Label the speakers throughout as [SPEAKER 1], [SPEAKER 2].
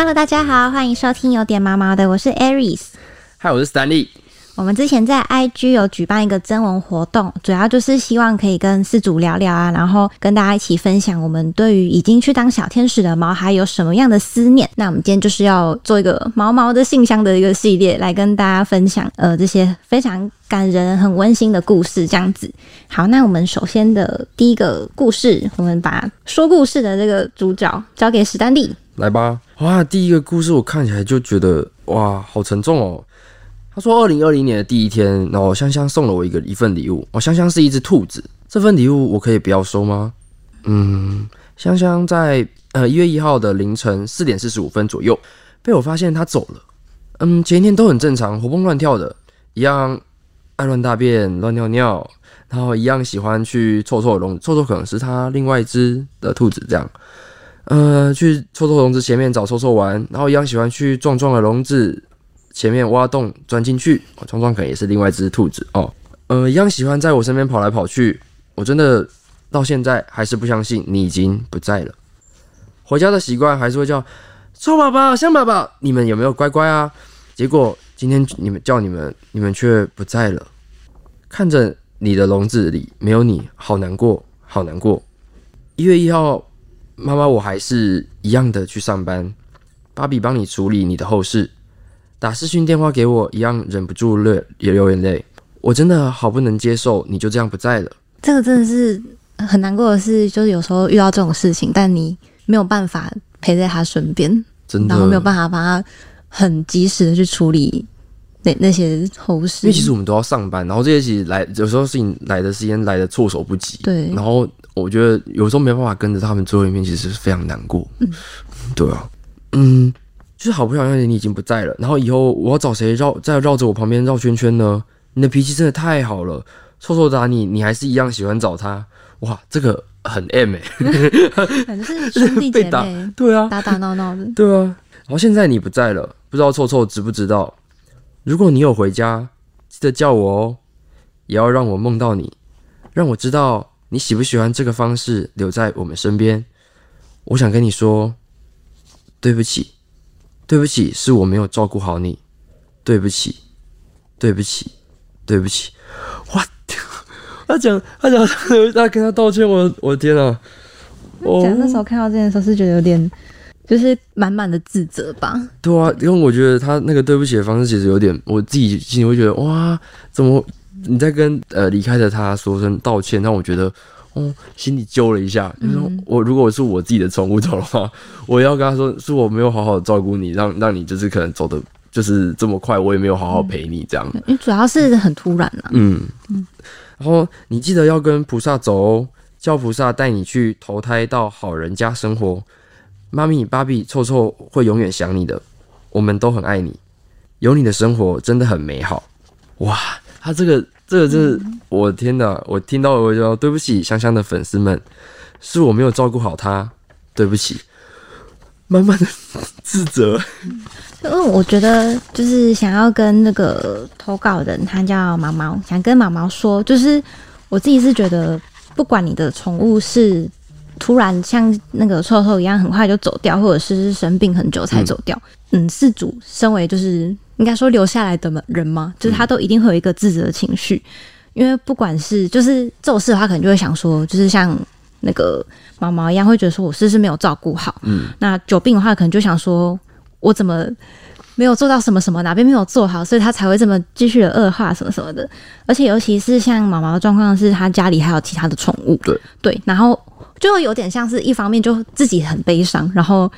[SPEAKER 1] Hello，大家好，欢迎收听有点毛毛的，我是 Aries。
[SPEAKER 2] 嗨，我是 Stanley。
[SPEAKER 1] 我们之前在 IG 有举办一个征文活动，主要就是希望可以跟饲主聊聊啊，然后跟大家一起分享我们对于已经去当小天使的毛孩有什么样的思念。那我们今天就是要做一个毛毛的信箱的一个系列，来跟大家分享呃这些非常感人、很温馨的故事。这样子，好，那我们首先的第一个故事，我们把说故事的这个主角交给史丹利。
[SPEAKER 2] 来吧，哇，第一个故事我看起来就觉得哇，好沉重哦。他说，二零二零年的第一天，然后香香送了我一个一份礼物。哦，香香是一只兔子，这份礼物我可以不要收吗？嗯，香香在呃一月一号的凌晨四点四十五分左右被我发现它走了。嗯，前一天都很正常，活蹦乱跳的，一样爱乱大便、乱尿尿，然后一样喜欢去臭臭笼，臭臭可能是它另外一只的兔子这样。呃，去臭臭笼子前面找臭臭玩，然后一样喜欢去壮壮的笼子前面挖洞钻进去。壮壮可能也是另外一只兔子哦。呃，一样喜欢在我身边跑来跑去。我真的到现在还是不相信你已经不在了。回家的习惯还是会叫臭宝宝、香宝宝，你们有没有乖乖啊？结果今天你们叫你们，你们却不在了。看着你的笼子里没有你，好难过，好难过。一月一号。妈妈，我还是一样的去上班。芭比帮你处理你的后事，打视讯电话给我，一样忍不住泪也流眼泪。我真的好不能接受，你就这样不在了。
[SPEAKER 1] 这个真的是很难过的事，就是有时候遇到这种事情，但你没有办法陪在他身边，
[SPEAKER 2] 真的，
[SPEAKER 1] 然后没有办法帮他很及时的去处理那那些后事。
[SPEAKER 2] 因为其实我们都要上班，然后这些其实来有时候事情来的时间来的措手不及。
[SPEAKER 1] 对，
[SPEAKER 2] 然后。我觉得有时候没办法跟着他们最后一面，其实是非常难过。嗯，对啊，嗯，就是好不想让你已经不在了，然后以后我要找谁绕再绕着我旁边绕圈圈呢？你的脾气真的太好了，臭臭打你，你还是一样喜欢找他。哇，这个很 M 哎，
[SPEAKER 1] 反正是兄弟姐 妹，
[SPEAKER 2] 对啊，
[SPEAKER 1] 打打闹闹的，
[SPEAKER 2] 对啊。然后现在你不在了，不知道臭臭知不知道？如果你有回家，记得叫我哦，也要让我梦到你，让我知道。你喜不喜欢这个方式留在我们身边？我想跟你说，对不起，对不起，是我没有照顾好你，对不起，对不起，对不起。哇！他讲，他讲，他跟他道歉，我，我的天啊！
[SPEAKER 1] 讲那时候看到这件事，是觉得有点，就是满满的自责吧？
[SPEAKER 2] 对啊，因为我觉得他那个对不起的方式，其实有点，我自己心里会觉得，哇，怎么？你在跟呃离开的他说声道歉，让我觉得哦心里揪了一下。就是说我如果是我自己的宠物走的话，我要跟他说是我没有好好照顾你，让让你就是可能走的就是这么快，我也没有好好陪你这样。
[SPEAKER 1] 因为主要是很突然啊。
[SPEAKER 2] 嗯嗯。然后你记得要跟菩萨走哦，叫菩萨带你去投胎到好人家生活。妈咪、芭比、臭臭会永远想你的，我们都很爱你，有你的生活真的很美好。哇！他这个，这个是，我天哪！我听到我就对不起香香的粉丝们，是我没有照顾好他，对不起，满满的自责。
[SPEAKER 1] 因为我觉得，就是想要跟那个投稿人，他叫毛毛，想跟毛毛说，就是我自己是觉得，不管你的宠物是突然像那个臭臭一样很快就走掉，或者是生病很久才走掉，嗯，事主身为就是。应该说留下来的人嘛？就是他都一定会有一个自责的情绪，因为不管是就是这种事的话，可能就会想说，就是像那个毛毛一样，会觉得说我是不是没有照顾好？嗯，那久病的话，可能就想说我怎么没有做到什么什么，哪边没有做好，所以他才会这么继续的恶化什么什么的。而且尤其是像毛毛的状况，是他家里还有其他的宠物，
[SPEAKER 2] 对
[SPEAKER 1] 对，然后就会有点像是一方面就自己很悲伤，然后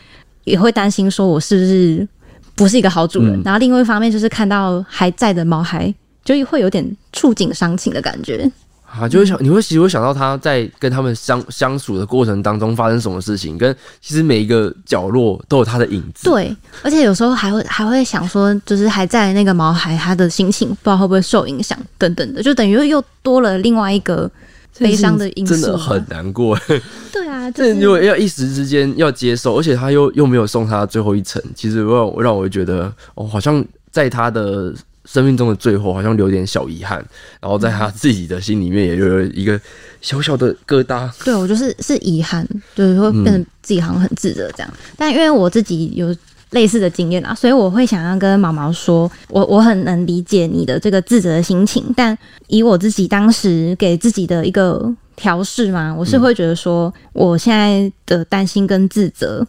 [SPEAKER 1] 也会担心说我是不是。不是一个好主人，然后另外一方面就是看到还在的毛孩，就会有点触景伤情的感觉
[SPEAKER 2] 啊，就会想你会其实会想到他在跟他们相相处的过程当中发生什么事情，跟其实每一个角落都有他的影子。
[SPEAKER 1] 对，而且有时候还会还会想说，就是还在那个毛孩他的心情，不知道会不会受影响等等的，就等于又多了另外一个。悲伤的因素
[SPEAKER 2] 真的很难过。
[SPEAKER 1] 对啊，
[SPEAKER 2] 这如果要一时之间要接受，而且他又又没有送他最后一程，其实让让我觉得哦，好像在他的生命中的最后，好像留点小遗憾，然后在他自己的心里面也有一个小小的疙瘩。
[SPEAKER 1] 对我就是是遗憾，就是会变成自己好像很自责这样。但因为我自己有类似的经验啊，所以我会想要跟毛毛说，我我很能理解你的这个自责的心情，但以我自己当时给自己的一个调试嘛，我是会觉得说，我现在的担心跟自责，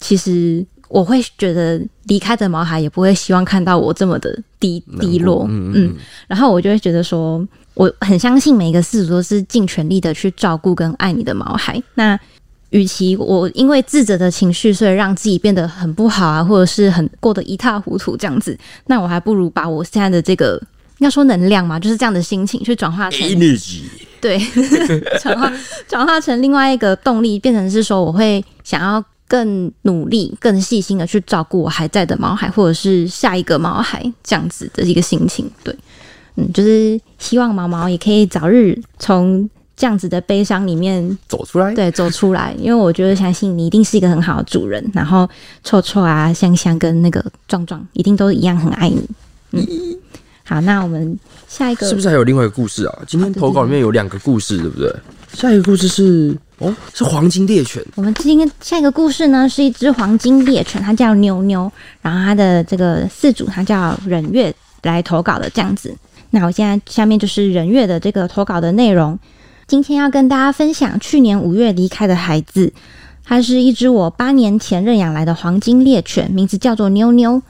[SPEAKER 1] 其实我会觉得离开的毛孩也不会希望看到我这么的低低落，
[SPEAKER 2] 嗯
[SPEAKER 1] 嗯，然后我就会觉得说，我很相信每一个饲主都是尽全力的去照顾跟爱你的毛孩，那。与其我因为自责的情绪，所以让自己变得很不好啊，或者是很过得一塌糊涂这样子，那我还不如把我现在的这个要说能量嘛，就是这样的心情去转化成
[SPEAKER 2] energy，
[SPEAKER 1] 对，转化转化成另外一个动力，变成是说我会想要更努力、更细心的去照顾我还在的毛孩，或者是下一个毛孩这样子的一个心情。对，嗯，就是希望毛毛也可以早日从。这样子的悲伤里面
[SPEAKER 2] 走出来，
[SPEAKER 1] 对，走出来。因为我觉得相信你一定是一个很好的主人，然后臭臭啊、香香跟那个壮壮一定都一样很爱你。嗯，好，那我们下一个
[SPEAKER 2] 是不是还有另外一个故事啊？今天投稿里面有两个故事，对不对？下一个故事是哦，是黄金猎犬。
[SPEAKER 1] 我们今天下一个故事呢，是一只黄金猎犬，它叫妞妞，然后它的这个饲主它叫忍月来投稿的这样子。那我现在下面就是忍月的这个投稿的内容。今天要跟大家分享去年五月离开的孩子，它是一只我八年前认养来的黄金猎犬，名字叫做妞妞。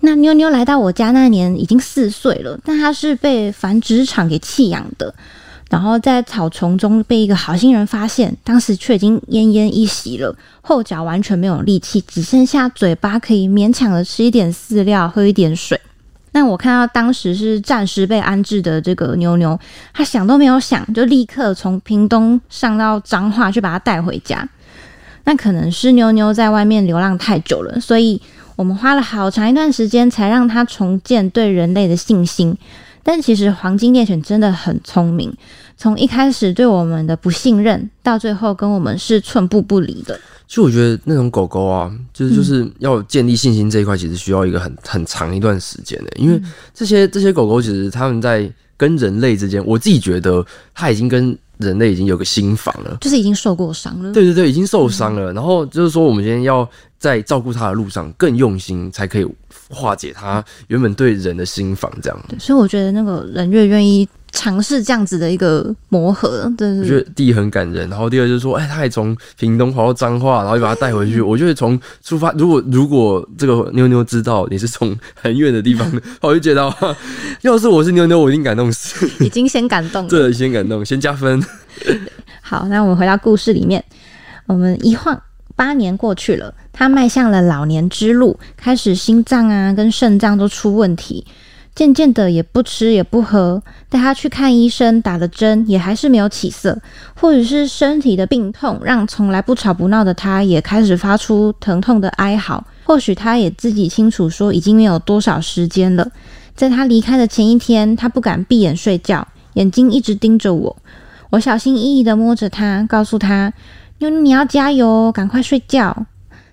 [SPEAKER 1] 那妞妞来到我家那年已经四岁了，但它是被繁殖场给弃养的，然后在草丛中被一个好心人发现，当时却已经奄奄一息了，后脚完全没有力气，只剩下嘴巴可以勉强的吃一点饲料，喝一点水。但我看到当时是暂时被安置的这个妞妞，他想都没有想，就立刻从屏东上到彰化去把它带回家。那可能是妞妞在外面流浪太久了，所以我们花了好长一段时间才让它重建对人类的信心。但其实黄金猎犬真的很聪明，从一开始对我们的不信任，到最后跟我们是寸步不离的。
[SPEAKER 2] 其实我觉得那种狗狗啊，就是就是要建立信心这一块，其实需要一个很很长一段时间的。因为这些这些狗狗，其实他们在跟人类之间，我自己觉得它已经跟人类已经有个心房了，
[SPEAKER 1] 就是已经受过伤了。
[SPEAKER 2] 对对对，已经受伤了。然后就是说，我们今天要在照顾它的路上更用心，才可以化解它原本对人的心房。这样，对
[SPEAKER 1] 所以我觉得那个人越愿意。尝试这样子的一个磨合，对
[SPEAKER 2] 我觉得第一很感人，然后第二就是说，哎，他还从屏东跑到彰化，然后又把他带回去。我觉得从出发，如果如果这个妞妞知道你是从很远的地方，我就觉得，要是我是妞妞，我一定感动死。
[SPEAKER 1] 已经先感动了，
[SPEAKER 2] 对，先感动，先加分。
[SPEAKER 1] 好，那我们回到故事里面，我们一晃八年过去了，他迈向了老年之路，开始心脏啊跟肾脏都出问题。渐渐的也不吃也不喝，带他去看医生，打了针也还是没有起色，或者是身体的病痛让从来不吵不闹的他也开始发出疼痛的哀嚎。或许他也自己清楚，说已经没有多少时间了。在他离开的前一天，他不敢闭眼睡觉，眼睛一直盯着我。我小心翼翼地摸着他，告诉他：“妞妞，你要加油，赶快睡觉。”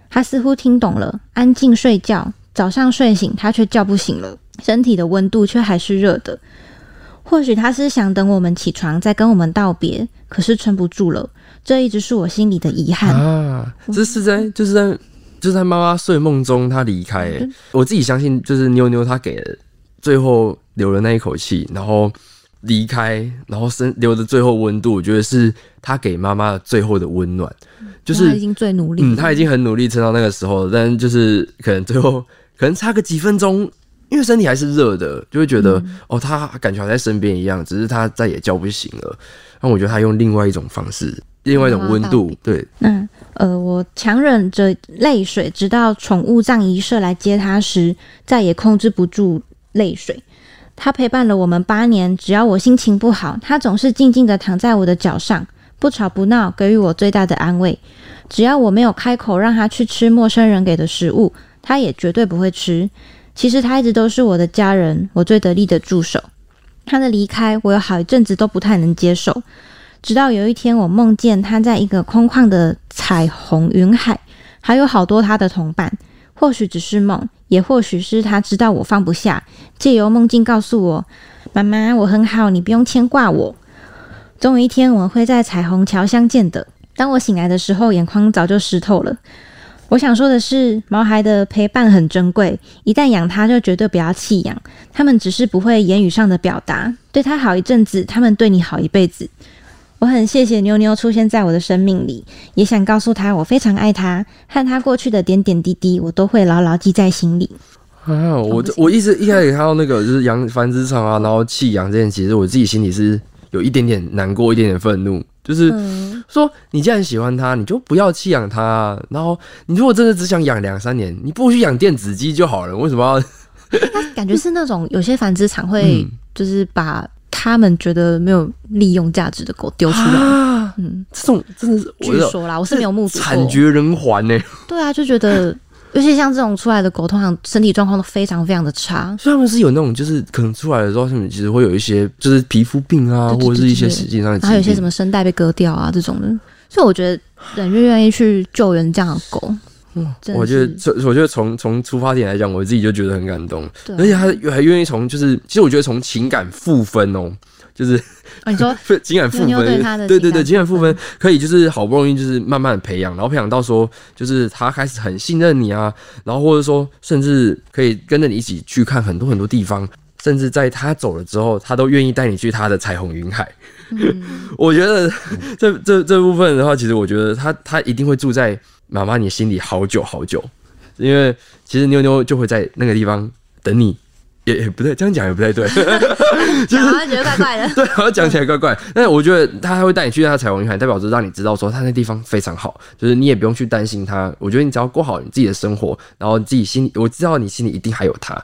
[SPEAKER 1] 他似乎听懂了，安静睡觉。早上睡醒，他却叫不醒了。身体的温度却还是热的，或许他是想等我们起床再跟我们道别，可是撑不住了。这一直是我心里的遗憾
[SPEAKER 2] 啊！这是在就是在就是在妈妈睡梦中，他离开。我自己相信，就是妞妞她给了最后留了那一口气，然后离开，然后生留的最后温度，我觉得是他给妈妈最后的温暖。就是
[SPEAKER 1] 已经最努力，
[SPEAKER 2] 嗯，他已经很努力撑到那个时候，但就是可能最后可能差个几分钟。因为身体还是热的，就会觉得哦，他感觉还在身边一样，只是他再也叫不醒了。那我觉得他用另外一种方式，另外一种温度，对。
[SPEAKER 1] 那呃，我强忍着泪水，直到宠物葬仪社来接他时，再也控制不住泪水。他陪伴了我们八年，只要我心情不好，他总是静静的躺在我的脚上，不吵不闹，给予我最大的安慰。只要我没有开口让他去吃陌生人给的食物，他也绝对不会吃。其实他一直都是我的家人，我最得力的助手。他的离开，我有好一阵子都不太能接受。直到有一天，我梦见他在一个空旷的彩虹云海，还有好多他的同伴。或许只是梦，也或许是他知道我放不下，借由梦境告诉我：“妈妈，我很好，你不用牵挂我。”总有一天，我们会在彩虹桥相见的。当我醒来的时候，眼眶早就湿透了。我想说的是，毛孩的陪伴很珍贵，一旦养它就绝对不要弃养。他们只是不会言语上的表达，对它好一阵子，他们对你好一辈子。我很谢谢妞妞出现在我的生命里，也想告诉他我非常爱他，和他过去的点点滴滴，我都会牢牢记在心里。
[SPEAKER 2] 啊，我我一直一开始看到那个就是养繁殖场啊，然后弃养这件，其实我自己心里是有一点点难过，一点点愤怒，就是说你既然喜欢它，你就不要弃养它。然后你如果真的只想养两三年，你不如去养电子鸡就好了，为什么要？
[SPEAKER 1] 感觉是那种有些繁殖场会就是把他们觉得没有利用价值的狗丢出来，
[SPEAKER 2] 嗯，这种真的是
[SPEAKER 1] 据说啦，我是没有目睹
[SPEAKER 2] 惨绝人寰呢。
[SPEAKER 1] 对啊，就觉得。尤其像这种出来的狗，通常身体状况都非常非常的差。
[SPEAKER 2] 所以他们是有那种，就是可能出来的时候，他们其实会有一些，就是皮肤病啊，或者是一些实际上，
[SPEAKER 1] 还有一些什么声带被割掉啊这种的。所以我觉得人越愿意去救援这样的狗，
[SPEAKER 2] 嗯，我觉得从我觉得从从出发点来讲，我自己就觉得很感动。而且他还愿意从，就是其实我觉得从情感负分哦。就是
[SPEAKER 1] 你说
[SPEAKER 2] 情感赋分，对对对，情感赋分可以就是好不容易就是慢慢培养，然后培养到说就是他开始很信任你啊，然后或者说甚至可以跟着你一起去看很多很多地方，甚至在他走了之后，他都愿意带你去他的彩虹云海。我觉得这这这部分的话，其实我觉得他他一定会住在妈妈你心里好久好久，因为其实妞妞就会在那个地方等你。也也不对，这样讲也不太对，
[SPEAKER 1] 讲好像觉得怪怪的。
[SPEAKER 2] 对，好像讲起来怪怪。但是我觉得他还会带你去他彩虹云海，代表着让你知道说他那地方非常好，就是你也不用去担心他。我觉得你只要过好你自己的生活，然后自己心里我知道你心里一定还有他，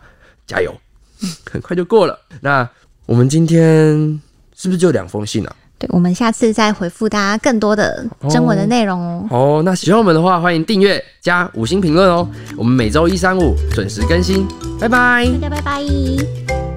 [SPEAKER 2] 加油，很快就过了。那我们今天是不是就两封信啊？
[SPEAKER 1] 对，我们下次再回复大家更多的征文的内容哦。
[SPEAKER 2] 哦，那喜欢我们的话，欢迎订阅加五星评论哦。我们每周一、三、五准时更新，拜拜，
[SPEAKER 1] 大家拜拜。